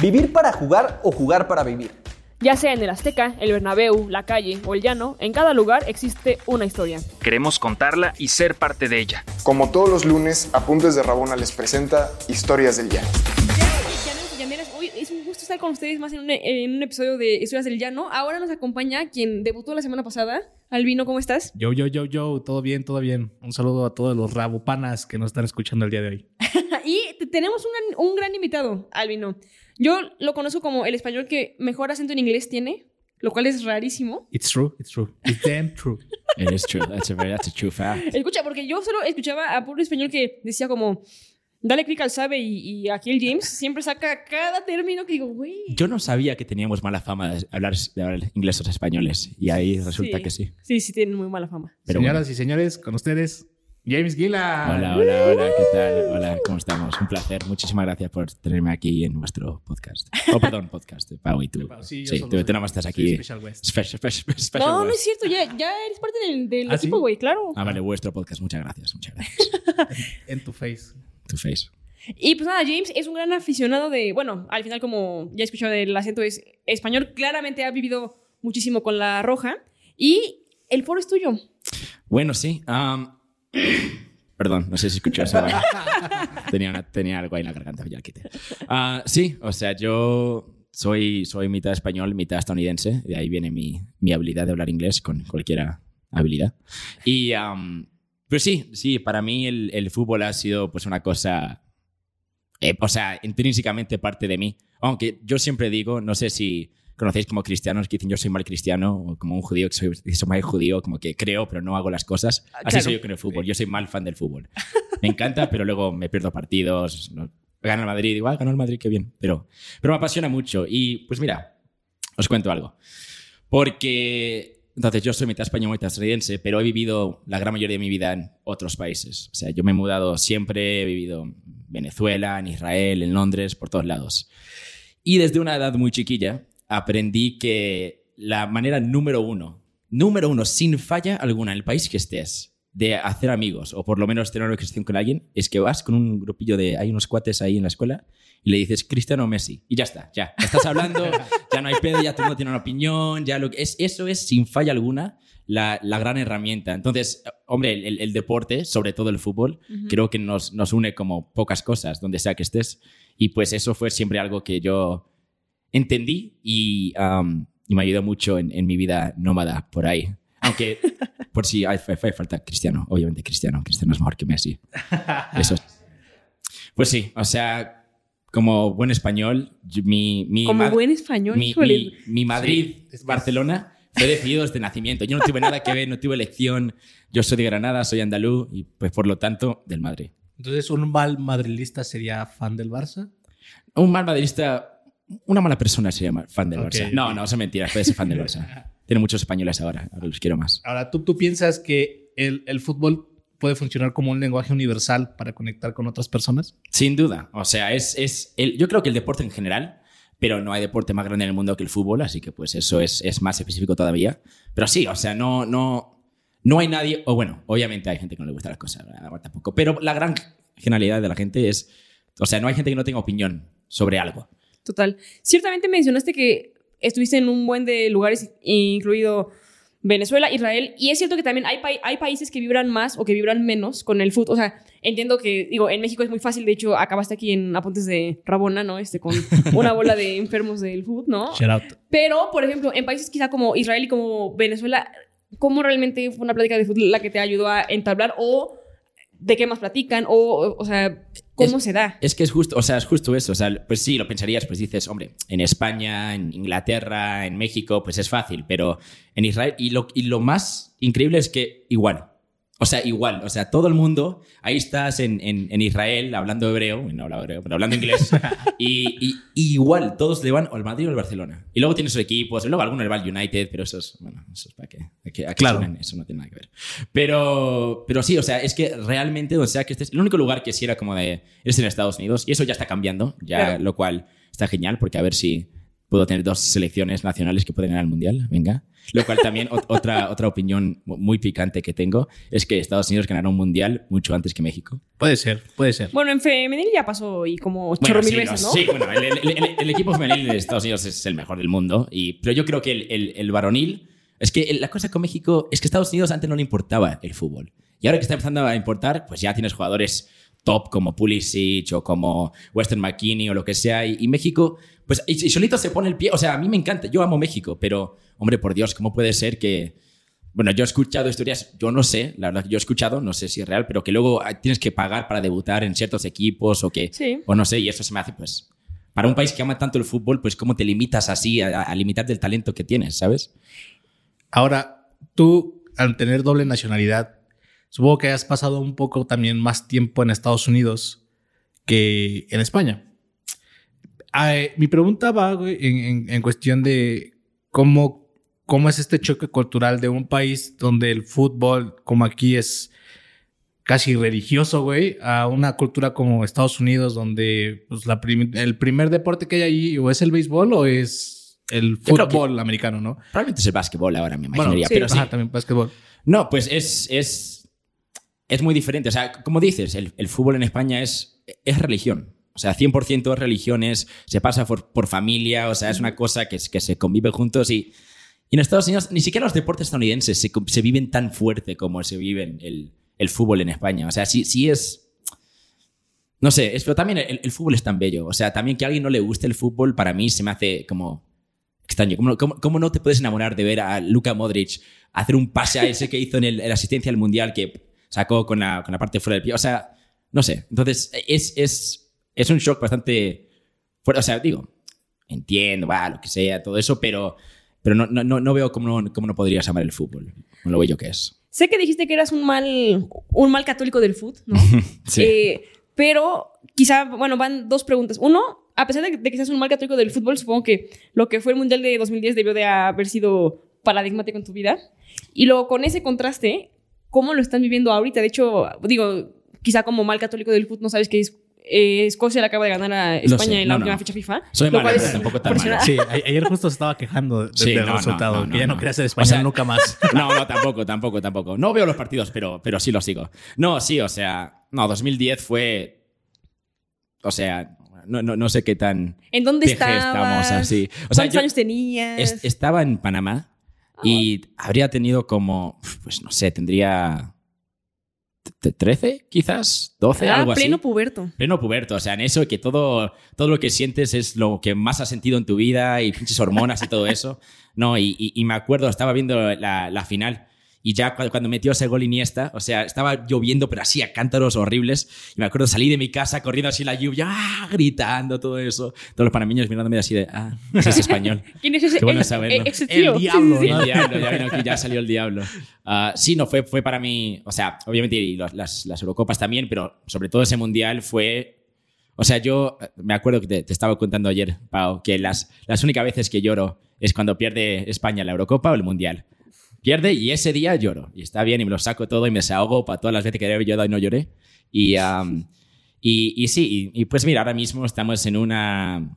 ¿Vivir para jugar o jugar para vivir? Ya sea en el Azteca, el Bernabéu, la calle o el llano, en cada lugar existe una historia. Queremos contarla y ser parte de ella. Como todos los lunes, Apuntes de Rabona les presenta Historias del Llano. Hoy es un gusto estar con ustedes más en un, en un episodio de Historias del Llano. Ahora nos acompaña quien debutó la semana pasada. Albino, ¿cómo estás? Yo, yo, yo, yo, todo bien, todo bien. Un saludo a todos los rabopanas que nos están escuchando el día de hoy. y te- tenemos un, gran- un gran invitado, Albino. Yo lo conozco como el español que mejor acento en inglés tiene, lo cual es rarísimo. It's true, it's true. It's damn true. It is true. That's a very that's a true fact. Escucha, porque yo solo escuchaba a puro español que decía como, dale clic al sabe y, y aquí el James siempre saca cada término que digo, güey. Yo no sabía que teníamos mala fama de hablar, de hablar inglés los españoles y ahí resulta Sí. que sí. Sí, sí, tienen muy mala fama. Pero Señoras y señores, con ustedes, James Gila. Hola, hola, hola, ¿qué tal? Hola, ¿cómo estamos? Un placer. Muchísimas gracias por tenerme aquí en vuestro podcast. Oh, perdón, podcast. Pau y tú. Sí, yo Sí, tú, tú nada más estás aquí. Special Guest. Special, special, special No, no es cierto, ya, ya eres parte del, del ¿Ah, equipo, güey, claro. Ah, vale, vuestro podcast. Muchas gracias, muchas gracias. En tu face. Tu face. Y pues nada, James es un gran aficionado de, bueno, al final como ya he escuchado el acento es español, claramente ha vivido muchísimo con la roja y el foro es tuyo. Bueno, sí. Perdón, no sé si escuchó eso. tenía, una- tenía algo ahí en la garganta, ya quité. Ah, sí, o sea, yo soy, soy mitad español, mitad estadounidense. De ahí viene mi, mi habilidad de hablar inglés con cualquier habilidad. Y, am, pero sí, sí, para mí el, el fútbol ha sido pues una cosa, eh, o sea, intrínsecamente parte de mí. Aunque yo siempre digo, no sé si conocéis como cristianos que dicen yo soy mal cristiano o como un judío que soy, soy mal judío, como que creo pero no hago las cosas. Así claro. soy yo con el fútbol. Yo soy mal fan del fútbol. Me encanta, pero luego me pierdo partidos. no- Gana el Madrid, igual ganó el Madrid, qué bien. Pero, pero me apasiona mucho. Y pues mira, os cuento algo. Porque entonces yo soy mitad español, mitad estadounidense, pero he vivido la gran mayoría de mi vida en otros países. O sea, yo me he mudado siempre, he vivido en Venezuela, en Israel, en Londres, por todos lados. Y desde una edad muy chiquilla aprendí que la manera número uno, número uno, sin falla alguna, en el país que estés, de hacer amigos o por lo menos tener una conversación con alguien, es que vas con un grupillo de, hay unos cuates ahí en la escuela y le dices Cristiano Messi y ya está, ya, estás hablando, ya no hay pedo, ya todo el mundo tiene una opinión, ya lo que es, eso es sin falla alguna la, la gran herramienta. Entonces, hombre, el, deporte, sobre todo el fútbol, creo que nos, nos une como pocas cosas, donde sea que estés. Y pues eso fue siempre algo que yo entendí y, um, y me ayudó mucho en, en mi vida nómada por ahí. Aunque, por si hay, hay- hay falta Cristiano, obviamente Cristiano, Cristiano es mejor que Messi. Eso. Pues sí, o sea, como buen español, mi, mi Como buen español, mi, mi- mi Madrid, Sí, es Barcelona, fue decidido desde nacimiento. Yo no tuve nada que ver, no tuve elección. Yo soy de Granada, soy andaluz y pues por lo tanto del Madrid. Entonces, un mal madrilista sería fan del Barça. Un mal madridista, una mala persona sería ma- fan del Ok, Barça. ok. No, no, es mentira, puede ser fan del Barça. Tiene muchos españoles ahora, ahora los quiero más. Ahora, ¿tú, tú piensas que el, el fútbol puede funcionar como un lenguaje universal para conectar con otras personas? Sin duda, o sea, es, es el, yo creo que el deporte en general, pero no hay deporte más grande en el mundo que el fútbol, así que pues eso es, es más específico todavía. Pero sí, o sea, no, no, no hay nadie, o bueno, obviamente hay gente que no le gusta las cosas, ¿verdad? tampoco, pero la gran generalidad de la gente es, o sea, no hay gente que no tenga opinión sobre algo. Total. Ciertamente mencionaste que estuviste en un buen de lugares, incluido Venezuela, Israel, y es cierto que también hay, países que vibran más o que vibran menos con el fútbol. O sea, entiendo que, digo, en México es muy fácil, de hecho, acabaste aquí en Apuntes de Rabona, ¿no? Este, con una bola de enfermos del fútbol, ¿no? Shout out. Pero, por ejemplo, en países quizá como Israel y como Venezuela, ¿cómo realmente fue una plática de fútbol la que te ayudó a entablar? ¿O de qué más platican? ¿O, o sea, cómo Es- se da? Es que es justo, o sea, es justo eso. O sea, pues sí, lo pensarías, pues dices, hombre, en España, en Inglaterra, en México, pues es fácil, pero en Israel, y lo, y lo más increíble es que igual. O sea, igual. O sea, todo el mundo, ahí estás en, en- en Israel hablando hebreo, no hablo hebreo, pero hablando inglés, y, y- y igual todos le van o al Madrid o al Barcelona. Y luego tienes sus equipos, y luego alguno le va al United, pero eso es, bueno, eso es para que, a que, a que Claro. suenen, eso no tiene nada que ver. Pero, pero sí, o sea, es que realmente, o sea, que este es el único lugar que sí era como de, es en Estados Unidos, y eso ya está cambiando, ya, Claro. lo cual está genial, porque a ver si puedo tener dos selecciones nacionales que pueden ganar el mundial. Venga. Lo cual también, ot- otra, otra opinión muy picante que tengo es que Estados Unidos ganará un mundial mucho antes que México. Puede ser, puede ser. Bueno, en femenil ya pasó y como Bueno, chorro mil sí, veces, no, ¿no? Sí, bueno, el, el- el- el equipo femenil de Estados Unidos es el mejor del mundo. Y, pero yo creo que el, el- el varonil. Es que la cosa con México es que Estados Unidos antes no le importaba el fútbol. Y ahora que está empezando a importar, pues ya tienes jugadores top como Pulisic o como Western McKinney o lo que sea. Y, y México, pues y, y solito se pone el pie. O sea, a mí me encanta. Yo amo México, pero, hombre, por Dios, ¿cómo puede ser que. Bueno, yo he escuchado historias, yo no sé, la verdad que yo he escuchado, no sé si es real, pero que luego tienes que pagar para debutar en ciertos equipos o que Sí. o no sé, y eso se me hace, pues, para un país que ama tanto el fútbol, pues, ¿cómo te limitas así a, a limitarte el talento que tienes, sabes? Ahora, tú, al tener doble nacionalidad, supongo que has pasado un poco también más tiempo en Estados Unidos que en España. Ah, eh, mi pregunta va güey, en, en- en cuestión de cómo, cómo es este choque cultural de un país donde el fútbol, como aquí, es casi religioso, güey, a una cultura como Estados Unidos, donde pues, la prim- el primer deporte que hay ahí o es el béisbol o es el fútbol americano, ¿no? Probablemente es el básquetbol ahora, me Bueno, imaginaría, sí. pero sí. También básquetbol. No, pues es, es, es muy diferente. O sea, como dices, el, el fútbol en España es, es religión. O sea, 100% es religión, es- se pasa por, por familia, o sea, es una cosa que, que se convive juntos y, y en Estados Unidos ni siquiera los deportes estadounidenses se, se viven tan fuerte como se vive el, el fútbol en España. O sea, sí, sí es... No sé, es, pero también el, el fútbol es tan bello. O sea, también que a alguien no le guste el fútbol, para mí se me hace como extraño. ¿Cómo, cómo, cómo no te puedes enamorar de ver a Luka Modric hacer un pase a ese que hizo en, el, la asistencia al Mundial que sacó con la, con la parte fuera del pie? O sea, no sé. Entonces, es, es, es un shock bastante fuerte. O sea, digo, entiendo, va, lo que sea, todo eso, pero, pero no, no, no, no veo cómo no, cómo no podrías amar el fútbol, con lo bello que es. Sé que dijiste que eras un mal, un mal católico del fútbol, ¿no? Sí. Eh, pero quizá, bueno, van dos preguntas. Uno, a pesar de que, de que seas un mal católico del fútbol, supongo que lo que fue el Mundial de 2010 debió de haber sido paradigmático en tu vida. Y luego, con ese contraste, ¿cómo lo están viviendo ahorita? De hecho, digo, quizá como mal católico del fútbol no sabes que es, eh, Escocia le acaba de ganar a España sé, en la no, última no. fecha FIFA. Soy lo malo, cual pero es tampoco tan malo. Sí, ayer justo se estaba quejando de- Sí, del no, no, resultado, no, que ya no, quería ser O español sea- nunca más. No, no, tampoco, tampoco, tampoco. No veo los partidos, pero, pero sí los sigo. No, sí, o sea, no, 2010 fue. O sea, no, no, no sé qué tan. ¿En dónde estabas? estamos así. O sea, ¿Cuántos yo años tenías? est- estaba en Panamá y habría tenido como. Pues no sé, tendría. t- ¿13 quizás? ¿12? Ah, algo así. pleno puberto. Pleno puberto, o sea, en eso que todo, todo lo que sientes es lo que más has sentido en tu vida y pinches hormonas y todo eso. No, y, y- y me acuerdo, estaba viendo la, la final y ya cuando, metió ese gol Iniesta, o sea, estaba lloviendo, pero así a cántaros horribles. Y me acuerdo, salí de mi casa corriendo así la lluvia, ¡ah! gritando todo eso. Todos los panameños mirándome así de, ah, ese es español. ¿Quién es ese? Qué bueno Eh, saberlo. eh, ese El tío. Sí, diablo, sí, sí. ¿no? El diablo, ya vino aquí, ya salió el diablo. Ah, sí, no, fue, fue para mí, o sea, obviamente y los- las, las Eurocopas también, pero sobre todo ese mundial fue. O sea, yo eh, me acuerdo que te, te estaba contando ayer, Pau, que las, las únicas veces que lloro es cuando pierde España la Eurocopa o el mundial. Pierde y ese día lloro. Y está bien, y me lo saco todo y me desahogo para todas las veces que había llorado y no lloré. Y, y, y sí, y, y pues mira, ahora mismo estamos en una,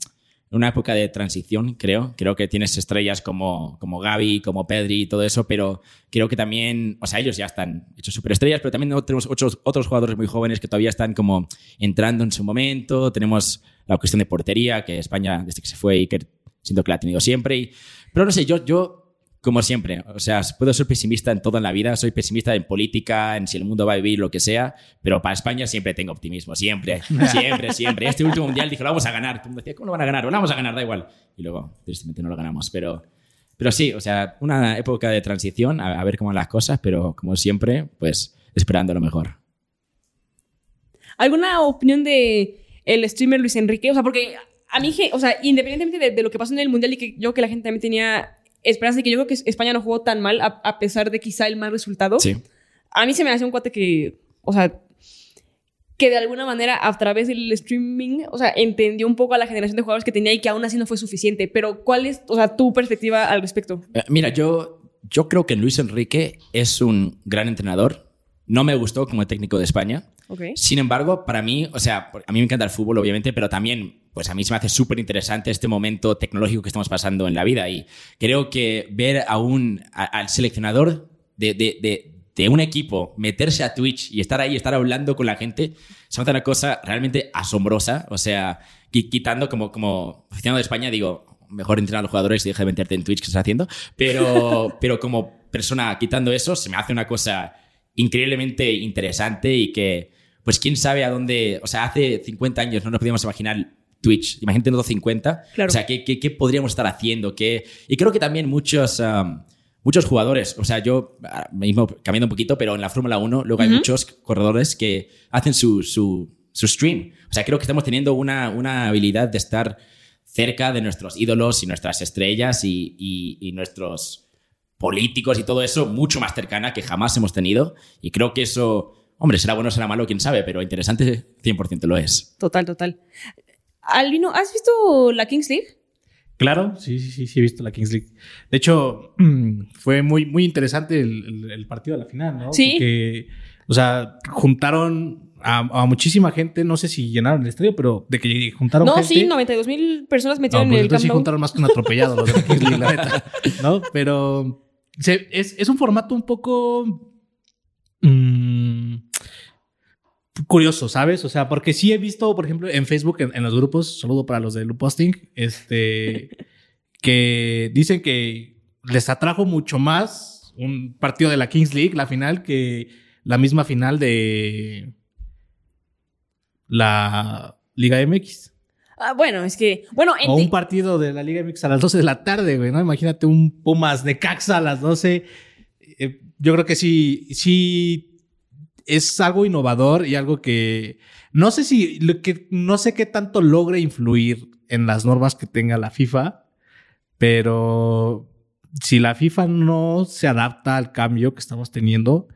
una época de transición, creo. Creo que tienes estrellas como, como Gaby, como Pedri y todo eso, pero creo que también, o sea, ellos ya están hechos superestrellas, pero también tenemos otros, otros jugadores muy jóvenes que todavía están como entrando en su momento. Tenemos la cuestión de portería, que España, desde que se fue, Iker, siento que la ha tenido siempre. Y, pero no sé, yo, yo, como siempre, o sea, puedo ser pesimista en todo en la vida, soy pesimista en política, en si el mundo va a vivir, lo que sea, pero para España siempre tengo optimismo, siempre, siempre, siempre. Este último mundial dije, lo vamos a ganar. Todo el mundo decía, ¿cómo lo van a ganar? Lo vamos a ganar, da igual. Y luego, tristemente, no lo ganamos, pero... Pero sí, o sea, una época de transición, a, a ver cómo van las cosas, pero como siempre, pues esperando lo mejor. ¿Alguna opinión de el streamer Luis Enrique? O sea, porque a mí, o sea, independientemente de, de lo que pasó en el Mundial y que yo que la gente también tenía esperanza de que yo creo que España no jugó tan mal a, a pesar de quizá el mal resultado. Sí. A mí se me hace un cuate que, o sea, que de alguna manera a través del streaming, o sea, entendió un poco a la generación de jugadores que tenía y que aún así no fue suficiente. Pero ¿cuál es, o sea, tu perspectiva al respecto? Eh, Mira, yo, yo creo que Luis Enrique es un gran entrenador. No me gustó como técnico de España. Ok. Sin embargo, para mí, o sea, a mí me encanta el fútbol, obviamente, pero también pues a mí se me hace súper interesante este momento tecnológico que estamos pasando en la vida y creo que ver a un, a- al seleccionador de, de- de- de un equipo meterse a Twitch y estar ahí, estar hablando con la gente, se me hace una cosa realmente asombrosa. O sea, qui- quitando como, como aficionado de España, digo, mejor entrenar a los jugadores y deja de meterte en Twitch que estás haciendo, pero, pero como persona quitando eso, se me hace una cosa increíblemente interesante y que, pues quién sabe a dónde, o sea, hace 50 años no nos podíamos imaginar Twitch, imagínate en los 50, Claro. o sea, ¿qué, qué, qué podríamos estar haciendo? ¿Qué? Y creo que también muchos, um, muchos jugadores, o sea, yo mismo cambiando un poquito, pero en la Fórmula 1 luego hay muchos corredores que hacen su, su, su stream. O sea, creo que estamos teniendo una, una habilidad de estar cerca de nuestros ídolos y nuestras estrellas y, y- y nuestros políticos y todo eso mucho más cercana que jamás hemos tenido. Y creo que eso, hombre, será bueno o será malo, quién sabe, pero interesante 100% lo es. Total, total. Albino, ¿has visto la Kings League? Claro, sí, sí, sí, sí, he visto la Kings League. De hecho, fue muy, muy interesante el, el- el partido de la final, ¿no? Sí. Porque, o sea, juntaron a, a muchísima gente, no sé si llenaron el estadio, pero de que juntaron No, gente. sí, 92 mil personas No, metieron pues en el entonces Camp sí juntaron más que un atropellado los de la Kings League, la neta. ¿No? Pero se- es, es un formato un poco curioso, ¿sabes? O sea, porque sí he visto, por ejemplo, en Facebook, en, en los grupos, saludo para los de Loop Posting, este, que dicen que les atrajo mucho más un partido de la Kings League, la final, que la misma final de la Liga MX. Ah, bueno, es que. Bueno, O enti- un partido de la Liga MX a las 12 de la tarde, güey, ¿no? Imagínate un Pumas de Caxa a las 12. Eh, yo creo que sí, sí es algo innovador y algo que no sé si, que, no sé qué tanto logre influir en las normas que tenga la FIFA, pero si la FIFA no se adapta al cambio que estamos teniendo,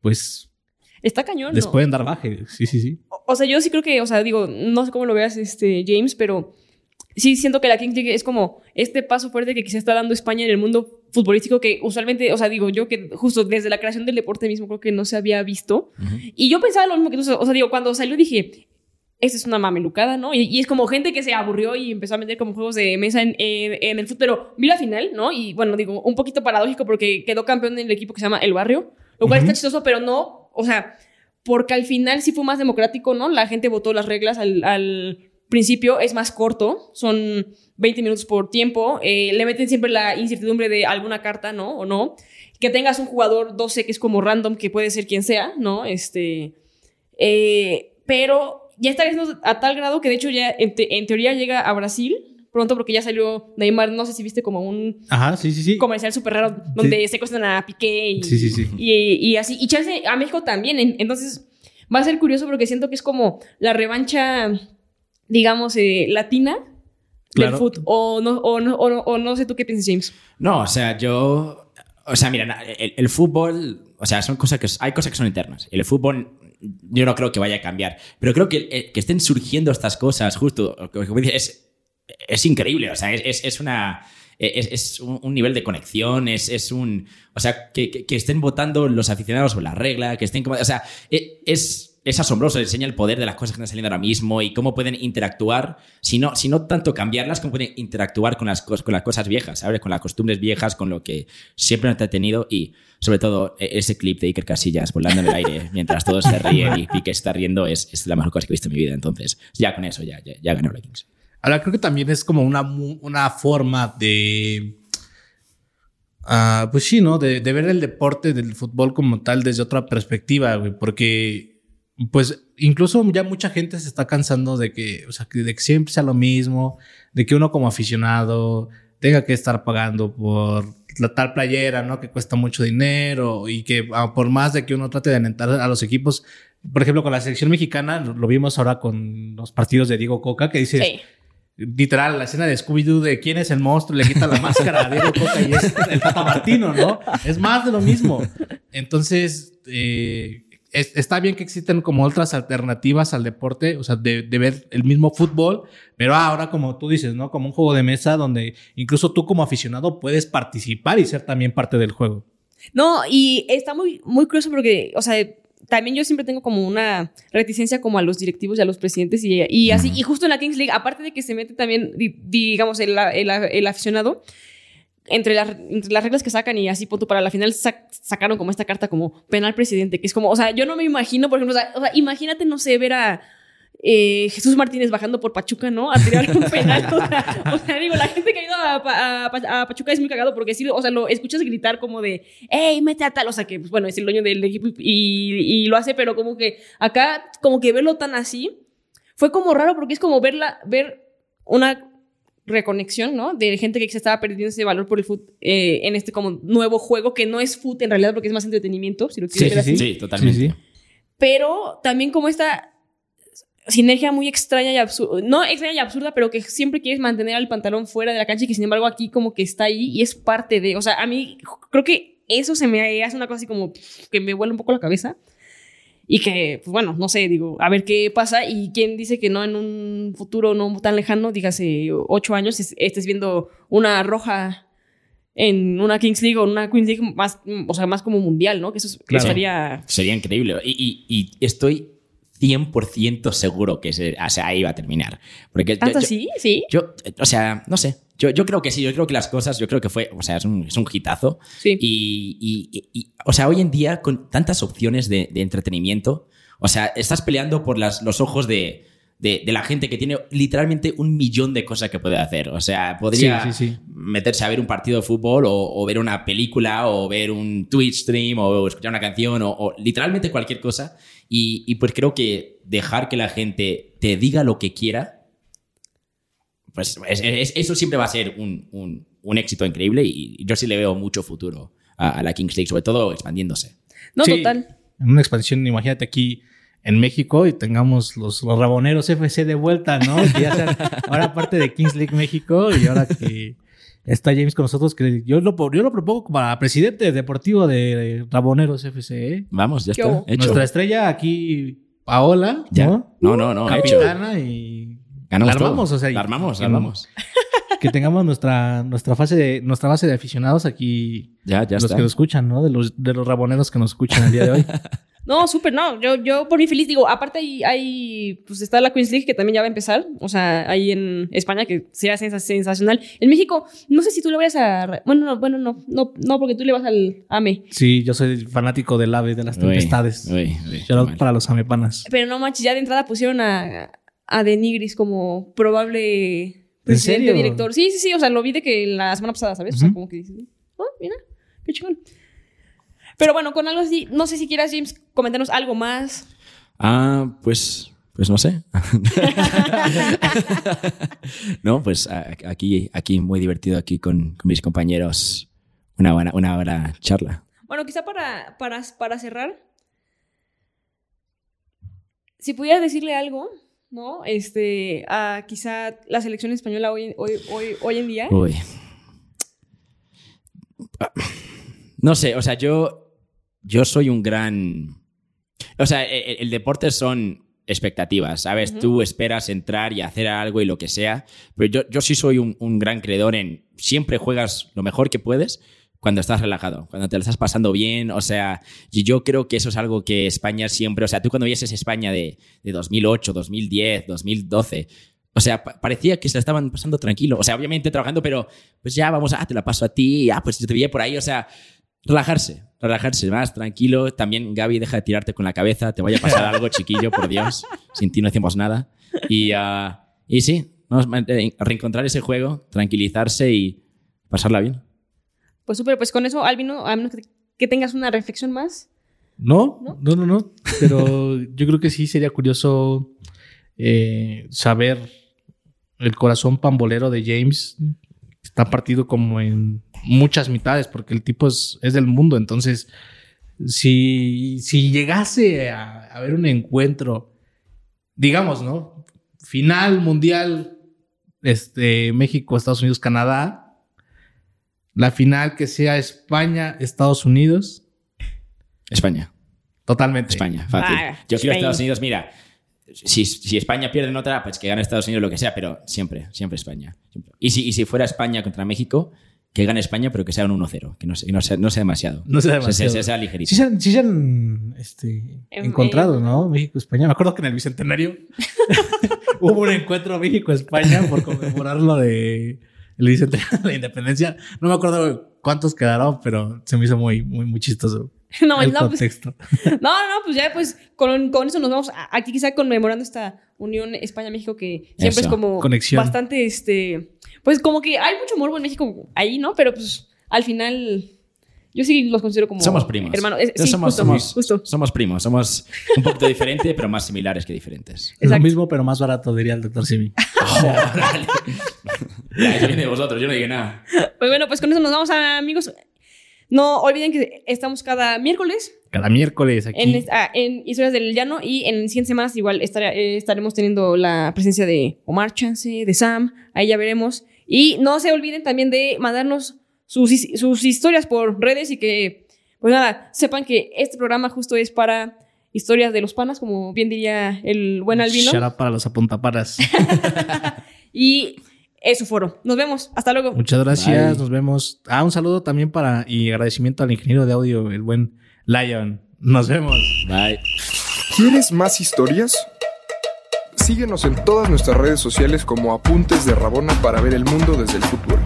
pues está cañón. les ¿no? pueden dar baje. Sí, sí, sí. O- O sea, yo sí creo que, o sea, digo, no sé cómo lo veas, este, James, pero sí siento que la Kings League es como este paso fuerte que quizá está dando España en el mundo futbolístico que usualmente, o sea, digo yo que justo desde la creación del deporte mismo creo que no se había visto. Y yo pensaba lo mismo que tú, o sea, digo, cuando salió dije, esta es una mamelucada, ¿no? Y, y es como gente que se aburrió y empezó a meter como juegos de mesa en, en- en el fútbol, pero vi la final, ¿no? Y bueno, digo, un poquito paradójico porque quedó campeón en el equipo que se llama El Barrio, lo cual está chistoso, pero no, o sea, porque al final sí fue más democrático, ¿no? La gente votó las reglas al, al principio, es más corto, son 20 minutos por tiempo, eh, le meten siempre la incertidumbre de alguna carta, ¿no? O no. Que tengas un jugador 12 que es como random, que puede ser quien sea, ¿no? Este. eh, pero ya está creciendo a tal grado que de hecho ya en, te- en teoría llega a Brasil pronto porque ya salió Neymar, no sé si viste como un Ajá, sí, sí, sí. comercial súper raro donde secuestran a Piqué y, y, y así. Y chance a México también. En- Entonces va a ser curioso porque siento que es como la revancha, digamos, eh, latina Claro. del fútbol. O no, o, no, o, no, o no sé tú qué piensas, James. No, o sea, yo. O sea, mira, el, el fútbol. O sea, son cosas que. Hay cosas que son internas. El fútbol. Yo no creo que vaya a cambiar. Pero creo que, eh, que estén surgiendo estas cosas, justo. Como dices, es, es increíble. O sea, es, es- una. Es, es un, nivel de conexión, es, es un. O sea, que, que- que estén votando los aficionados sobre la regla, que estén. O sea, e- es, es asombroso, enseña el poder de las cosas que están saliendo ahora mismo y cómo pueden interactuar, si no, tanto cambiarlas, cómo pueden interactuar con las, con las cosas viejas, ¿sabes? Con las costumbres viejas, con lo que siempre han entretenido y sobre todo e- ese clip de Iker Casillas volando en el aire mientras todos se ríen y Piqué está riendo es, es la mejor cosa que he visto en mi vida. Entonces, ya con eso, ya, ya, ya ganó la Kings. Ahora creo que también es como una, una forma de. ah, pues sí, ¿no? De, de ver el deporte del fútbol como tal desde otra perspectiva, güey. Porque, pues, incluso ya mucha gente se está cansando de que, o sea, de que siempre sea lo mismo, de que uno como aficionado tenga que estar pagando por la tal playera, ¿no? Que cuesta mucho dinero y que ah, por más de que uno trate de alentar a los equipos, por ejemplo, con la selección mexicana, lo, lo vimos ahora con los partidos de Diego Coca, que dice, Sí. literal, la escena de Scooby-Doo de quién es el monstruo, le quita la máscara a Diego Coca y es el Tata Martino, ¿no? Es más de lo mismo. Entonces, eh, es- está bien que existen como otras alternativas al deporte, o sea, de, de ver el mismo fútbol, pero ahora, como tú dices, ¿no? Como un juego de mesa donde incluso tú como aficionado puedes participar y ser también parte del juego. No, y está muy, muy curioso porque, o sea, también yo siempre tengo como una reticencia como a los directivos y a los presidentes y, y así. Y justo en la Kings League, aparte de que se mete también, di- digamos, el, el- el aficionado, entre las, reglas que sacan y así punto para la final sac- sacaron como esta carta como penal presidente, que es como, o sea, yo no me imagino, por ejemplo, o sea, imagínate, no sé, ver a eh, Jesús Martínez bajando por Pachuca, ¿no? A tirar un penal. O sea, digo, la gente que ha ido a, Pa- a Pa- a Pachuca es muy cagado porque sí, o sea, lo escuchas gritar como de, hey, mete a tal, o sea, que, pues bueno, es el dueño del equipo y, y lo hace, pero como que acá, como que verlo tan así, fue como raro porque es como verla, ver una reconexión, ¿no? De gente que se estaba perdiendo ese valor por el fútbol eh, en este como nuevo juego que no es fútbol en realidad porque es más entretenimiento, si lo quieres ver así. Sí, totalmente. Sí, sí. Pero también como esta sinergia muy extraña y absurda, no extraña y absurda, pero que siempre quieres mantener al pantalón fuera de la cancha y que sin embargo aquí como que está ahí y es parte de, o sea, a mí creo que eso se me hace una cosa así como que me vuela un poco la cabeza. Y que, pues bueno, no sé, digo, a ver qué pasa. Y quién dice que no en un futuro no tan lejano, dígase ocho años, es- estés viendo una roja en una Kings League o una Queens League más, o sea, más como mundial, ¿no? Que eso es- Claro. estaría. Sería increíble. Y, y- y estoy 100% seguro que se- o sea, ahí va a terminar. Porque ¿Tanto yo- así? Sí. Yo, o sea, no sé. Yo, yo creo que sí, yo creo que las cosas, yo creo que fue, o sea, es un, es un hitazo. Sí. Y, y- y- o sea, hoy en día, con tantas opciones de, de entretenimiento, o sea, estás peleando por las, los ojos de, de- de la gente que tiene literalmente un millón de cosas que puede hacer. O sea, podría Sí, sí, sí. meterse a ver un partido de fútbol o, o ver una película o ver un Twitch stream o escuchar una canción o, o literalmente cualquier cosa. Y, y pues creo que dejar que la gente te diga lo que quiera pues es- es- eso siempre va a ser un, un- un éxito increíble y yo sí le veo mucho futuro a, a la Kings League, sobre todo expandiéndose. No, Sí. total. En una expansión, imagínate aquí en México y tengamos los, los Raboneros FC de vuelta, ¿no? Que ya sean ahora parte de Kings League México y ahora que está James con nosotros, que yo lo, yo lo propongo para presidente deportivo de Raboneros FC. ¿eh? Vamos, ya ¿Qué está. Hecho. Nuestra estrella aquí, Paola, Ya. ¿no? No, no, no. hecho. Capitana y Ganamos la todo. armamos, o sea, La armamos, la que- armamos. que tengamos nuestra, nuestra, fase de, nuestra base de aficionados aquí, Ya, ya los está. que nos escuchan, ¿no? De los, de los raboneros que nos escuchan el día de hoy. No, súper, no. Yo, yo por mí feliz digo, aparte hay, hay, pues está la Queens League que también ya va a empezar. O sea, ahí en España que será sens- sensacional. En México, no sé si tú le vayas a. Bueno, no, bueno, no, no, no, porque tú le vas al AME. Sí, yo soy fanático del ave, de las tempestades. uy, uy, para los amepanas. Pero no manches, ya de entrada pusieron a, a Denigris como probable presidente, serio? director. Sí, sí, sí. O sea, lo vi de que la semana pasada, ¿sabes? O sea, como que dices, oh, mira, qué chingón. Pero bueno, con algo así, no sé si quieras, James, comentarnos algo más. Ah, pues, pues no sé. no, pues aquí, aquí muy divertido aquí con, con mis compañeros. Una buena, una buena charla. Bueno, quizá para, para, para cerrar, si pudieras decirle algo, ¿no? Este, a quizá la selección española hoy, hoy, hoy, hoy en día. Uy. Ah, No sé, o sea, yo, yo soy un gran... O sea, e- el, el deporte son expectativas, ¿sabes? Tú esperas entrar y hacer algo y lo que sea, pero yo, yo sí soy un, un gran creedor en siempre juegas lo mejor que puedes cuando estás relajado, cuando te lo estás pasando bien, o sea, yo creo que eso es algo que España siempre, o sea, tú cuando vieses España de, de 2008, 2010, 2012, o sea, pa- parecía que se la estaban pasando tranquilo. O sea, obviamente trabajando, pero pues ya vamos, ah, te la paso a ti, ah, pues yo te veía por ahí. O sea, relajarse, relajarse más, tranquilo. También, Gaby, deja de tirarte con la cabeza, te vaya a pasar algo, chiquillo, por Dios. Sin ti no hacemos nada. Y, ah, y sí, vamos a eh, reencontrar ese juego, tranquilizarse y pasarla bien. Pues súper, pues con eso, Albino, a menos que, que tengas una reflexión más. No, ¿No? no, no, no. Pero yo creo que sí sería curioso eh, saber el corazón pambolero de James. Está partido como en muchas mitades, porque el tipo es, es del mundo. Entonces, si, si llegase a a haber un encuentro, digamos, ¿no? Final mundial, este, México, Estados Unidos, Canadá. La final que sea España, Estados Unidos. España, Totalmente. España, fácil. Ah, Yo quiero. Estados Unidos, mira. Si, si España pierde en otra, pues que gane Estados Unidos, lo que sea, pero siempre, siempre España. siempre. Y, si, y si fuera España contra México, que gane España, pero que sea un 1-0, que no, sea, no, sea, no sea demasiado. No sea O sea, demasiado. sea, sea Sí ligerito. se han, sí se han, este, En- encontrado, en- ¿no? México-España. Me acuerdo que en el Bicentenario hubo un encuentro México-España por conmemorar lo de el Bicentenario de la Independencia. No me acuerdo cuántos quedaron, pero se me hizo muy, muy, muy chistoso No, el no, pues, contexto. no, no, pues ya pues con, con eso nos vamos a- aquí quizá conmemorando esta unión España-México que siempre Eso, es como conexión. bastante, este, pues como que hay mucho morbo en México ahí, ¿no? Pero pues al final yo sí los considero como Somos primos. hermanos. Sí, somos, justo, somos, justo. somos primos. Somos un poquito diferentes, pero más similares que diferentes. Es lo Exacto. mismo, pero más barato, diría el doctor Simi. Ya, eso viene de vosotros, yo no dije nada. Pues bueno, pues con eso nos vamos amigos. No olviden que estamos cada miércoles Cada miércoles aquí. en, ah, en Historias del Llano y en 100 semanas igual estará- eh, estaremos teniendo la presencia de Omar Chance, de Sam, ahí ya veremos. Y no se olviden también de mandarnos sus, sus historias por redes y que, pues nada, sepan que este programa justo es para historias de los panas, como bien diría el buen Albino. Shout out para los apuntaparas. Y es su foro. Nos vemos. Hasta luego. Muchas gracias, Bye. nos vemos. Ah, un saludo también para y agradecimiento al ingeniero de audio, el buen Lion. Nos vemos. Bye. ¿Quieres más historias? Síguenos en todas nuestras redes sociales como Apuntes de Rabona para ver el mundo desde el fútbol.